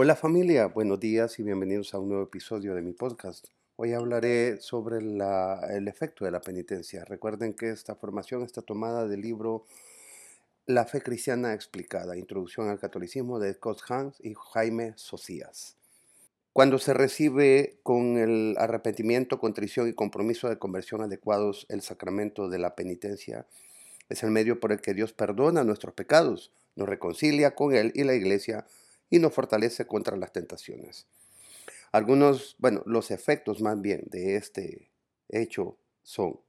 Hola familia, buenos días y bienvenidos a un nuevo episodio de mi podcast. Hoy hablaré sobre el efecto de la penitencia. Recuerden que esta formación está tomada del libro La fe cristiana explicada, Introducción al Catolicismo de Scott Hans y Jaime Socias. Cuando se recibe con el arrepentimiento, contrición y compromiso de conversión adecuados el sacramento de la penitencia, es el medio por el que Dios perdona nuestros pecados, nos reconcilia con Él y la Iglesia y nos fortalece contra las tentaciones. Algunos, bueno, los efectos más bien de este hecho son,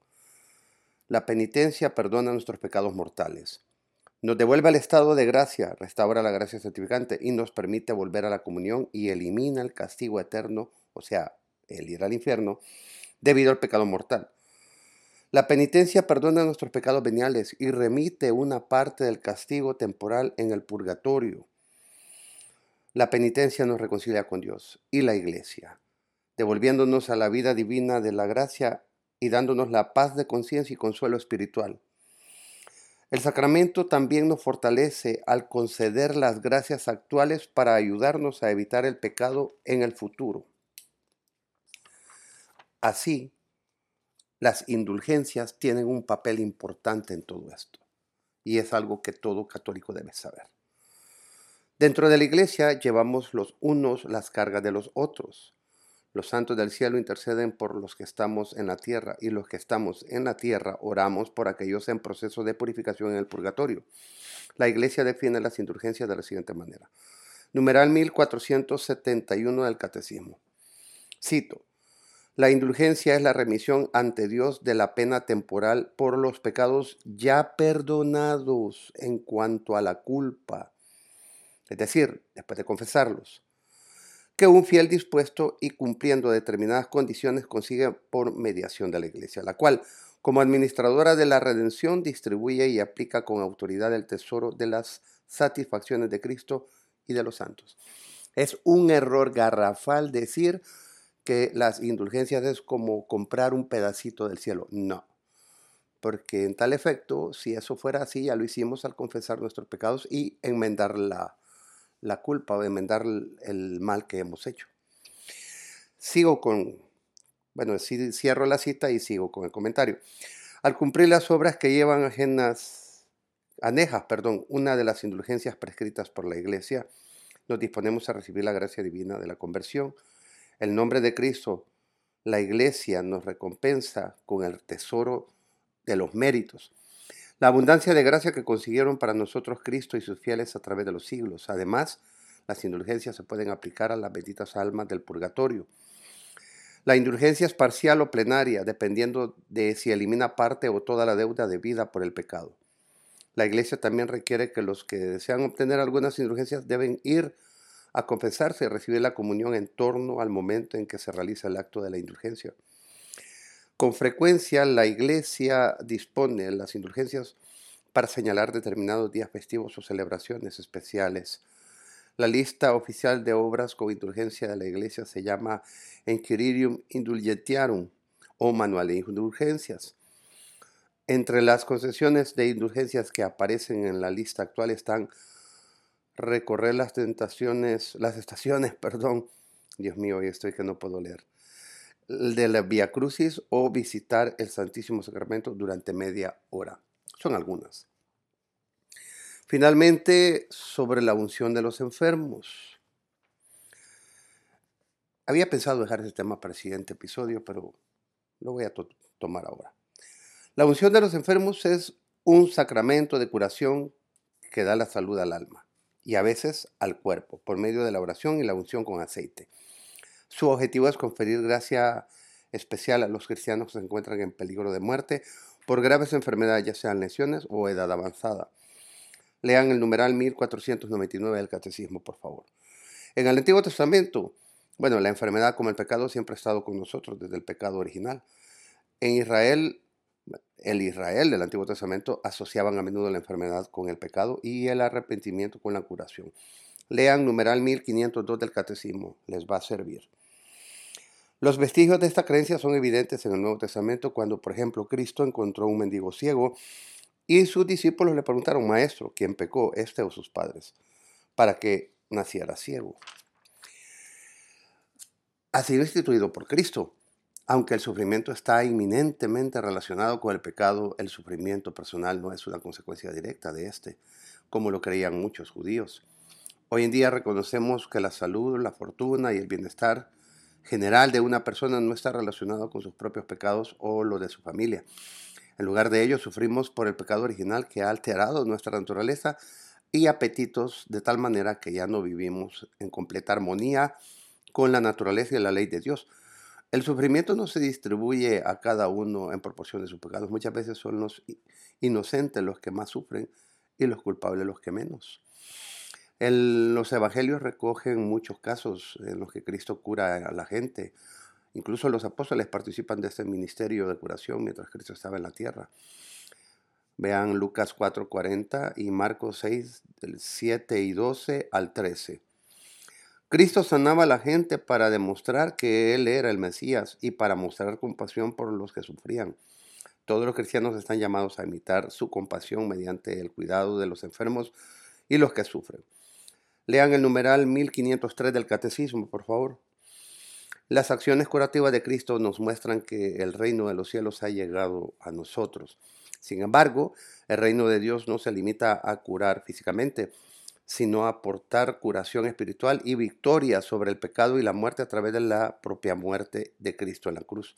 la penitencia perdona nuestros pecados mortales, nos devuelve al estado de gracia, restaura la gracia santificante y nos permite volver a la comunión y elimina el castigo eterno, o sea, el ir al infierno, debido al pecado mortal. La penitencia perdona nuestros pecados veniales y remite una parte del castigo temporal en el purgatorio. La penitencia nos reconcilia con Dios y la iglesia, devolviéndonos a la vida divina de la gracia y dándonos la paz de conciencia y consuelo espiritual. El sacramento también nos fortalece al conceder las gracias actuales para ayudarnos a evitar el pecado en el futuro. Así, las indulgencias tienen un papel importante en todo esto y es algo que todo católico debe saber. Dentro de la iglesia llevamos los unos las cargas de los otros. Los santos del cielo interceden por los que estamos en la tierra y los que estamos en la tierra oramos por aquellos en proceso de purificación en el purgatorio. La iglesia define las indulgencias de la siguiente manera. Numeral 1471 del Catecismo. Cito. La indulgencia es la remisión ante Dios de la pena temporal por los pecados ya perdonados en cuanto a la culpa es decir, después de confesarlos, que un fiel dispuesto y cumpliendo determinadas condiciones consigue por mediación de la Iglesia, la cual, como administradora de la redención, distribuye y aplica con autoridad el tesoro de las satisfacciones de Cristo y de los santos. Es un error garrafal decir que las indulgencias es como comprar un pedacito del cielo. No, porque en tal efecto, si eso fuera así, ya lo hicimos al confesar nuestros pecados y enmendar la, la culpa o enmendar el mal que hemos hecho. Sigo con, bueno, cierro la cita y sigo con el comentario. Al cumplir las obras que llevan ajenas, anejas, perdón, una de las indulgencias prescritas por la Iglesia, nos disponemos a recibir la gracia divina de la conversión. El nombre de Cristo, la Iglesia nos recompensa con el tesoro de los méritos la abundancia de gracia que consiguieron para nosotros Cristo y sus fieles a través de los siglos. Además, las indulgencias se pueden aplicar a las benditas almas del purgatorio. La indulgencia es parcial o plenaria, dependiendo de si elimina parte o toda la deuda debida por el pecado. La iglesia también requiere que los que desean obtener algunas indulgencias deben ir a confesarse y recibir la comunión en torno al momento en que se realiza el acto de la indulgencia. Con frecuencia la iglesia dispone las indulgencias para señalar determinados días festivos o celebraciones especiales. La lista oficial de obras con indulgencia de la iglesia se llama Enquiririum Indulgentiarum o Manual de Indulgencias. Entre las concesiones de indulgencias que aparecen en la lista actual están recorrer las tentaciones, las estaciones, perdón, Dios mío, hoy estoy que no puedo leer de la Via Crucis o visitar el Santísimo Sacramento durante media hora. Son algunas. Finalmente, sobre la unción de los enfermos. Había pensado dejar ese tema para el siguiente episodio, pero lo voy a tomar ahora. La unción de los enfermos es un sacramento de curación que da la salud al alma y a veces al cuerpo por medio de la oración y la unción con aceite. Su objetivo es conferir gracia especial a los cristianos que se encuentran en peligro de muerte por graves enfermedades, ya sean lesiones o edad avanzada. Lean el numeral 1499 del Catecismo, por favor. En el Antiguo Testamento, bueno, la enfermedad como el pecado siempre ha estado con nosotros desde el pecado original. En Israel, el Israel del Antiguo Testamento asociaban a menudo la enfermedad con el pecado y el arrepentimiento con la curación. Lean numeral 1502 del Catecismo, les va a servir. Los vestigios de esta creencia son evidentes en el Nuevo Testamento cuando, por ejemplo, Cristo encontró un mendigo ciego y sus discípulos le preguntaron, Maestro, ¿quién pecó, este o sus padres, para que naciera ciego? ha sido instituido por Cristo. Aunque el sufrimiento está inminentemente relacionado con el pecado, el sufrimiento personal no es una consecuencia directa de este, como lo creían muchos judíos. Hoy en día reconocemos que la salud, la fortuna y el bienestar general de una persona no está relacionado con sus propios pecados o lo de su familia. En lugar de ello, sufrimos por el pecado original que ha alterado nuestra naturaleza y apetitos de tal manera que ya no vivimos en completa armonía con la naturaleza y la ley de Dios. El sufrimiento no se distribuye a cada uno en proporción de sus pecados. Muchas veces son los inocentes los que más sufren y los culpables los que menos. Los evangelios recogen muchos casos en los que Cristo cura a la gente. Incluso los apóstoles participan de este ministerio de curación mientras Cristo estaba en la tierra. Vean Lucas 4:40 y Marcos 6, del 7 y 12 al 13. Cristo sanaba a la gente para demostrar que Él era el Mesías y para mostrar compasión por los que sufrían. Todos los cristianos están llamados a imitar su compasión mediante el cuidado de los enfermos y los que sufren. Lean el numeral 1503 del Catecismo, por favor. Las acciones curativas de Cristo nos muestran que el reino de los cielos ha llegado a nosotros. Sin embargo, el reino de Dios no se limita a curar físicamente, sino aportar curación espiritual y victoria sobre el pecado y la muerte a través de la propia muerte de Cristo en la cruz.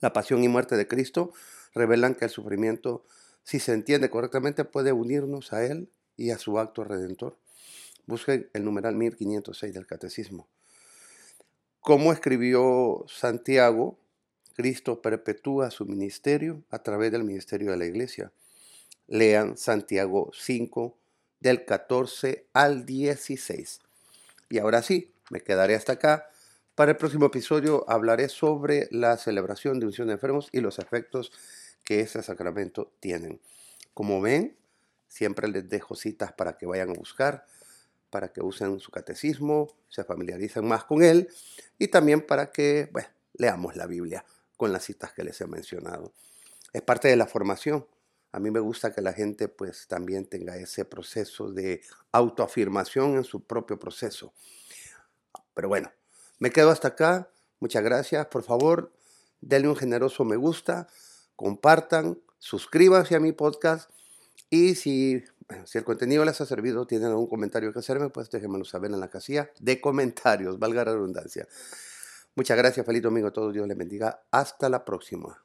La pasión y muerte de Cristo revelan que el sufrimiento, si se entiende correctamente, puede unirnos a Él y a su acto redentor. Busquen el numeral 1506 del Catecismo. Como escribió Santiago, Cristo perpetúa su ministerio a través del ministerio de la iglesia. Lean Santiago 5, del 14 al 16. Y ahora sí, me quedaré hasta acá. Para el próximo episodio hablaré sobre la celebración de unción de enfermos y los efectos que ese sacramento tienen. Como ven, siempre les dejo citas para que vayan a buscar, para que usen su catecismo, se familiaricen más con él y también para que leamos la Biblia con las citas que les he mencionado. Es parte de la formación. A mí me gusta que la gente pues también tenga ese proceso de autoafirmación en su propio proceso. Pero bueno, me quedo hasta acá. Muchas gracias. Por favor, denle un generoso me gusta, compartan, suscríbanse a mi podcast y si, si el contenido les ha servido, tienen algún comentario que hacerme, pues déjenmelo saber en la casilla de comentarios, valga la redundancia. Muchas gracias, feliz domingo a todos, Dios les bendiga. Hasta la próxima.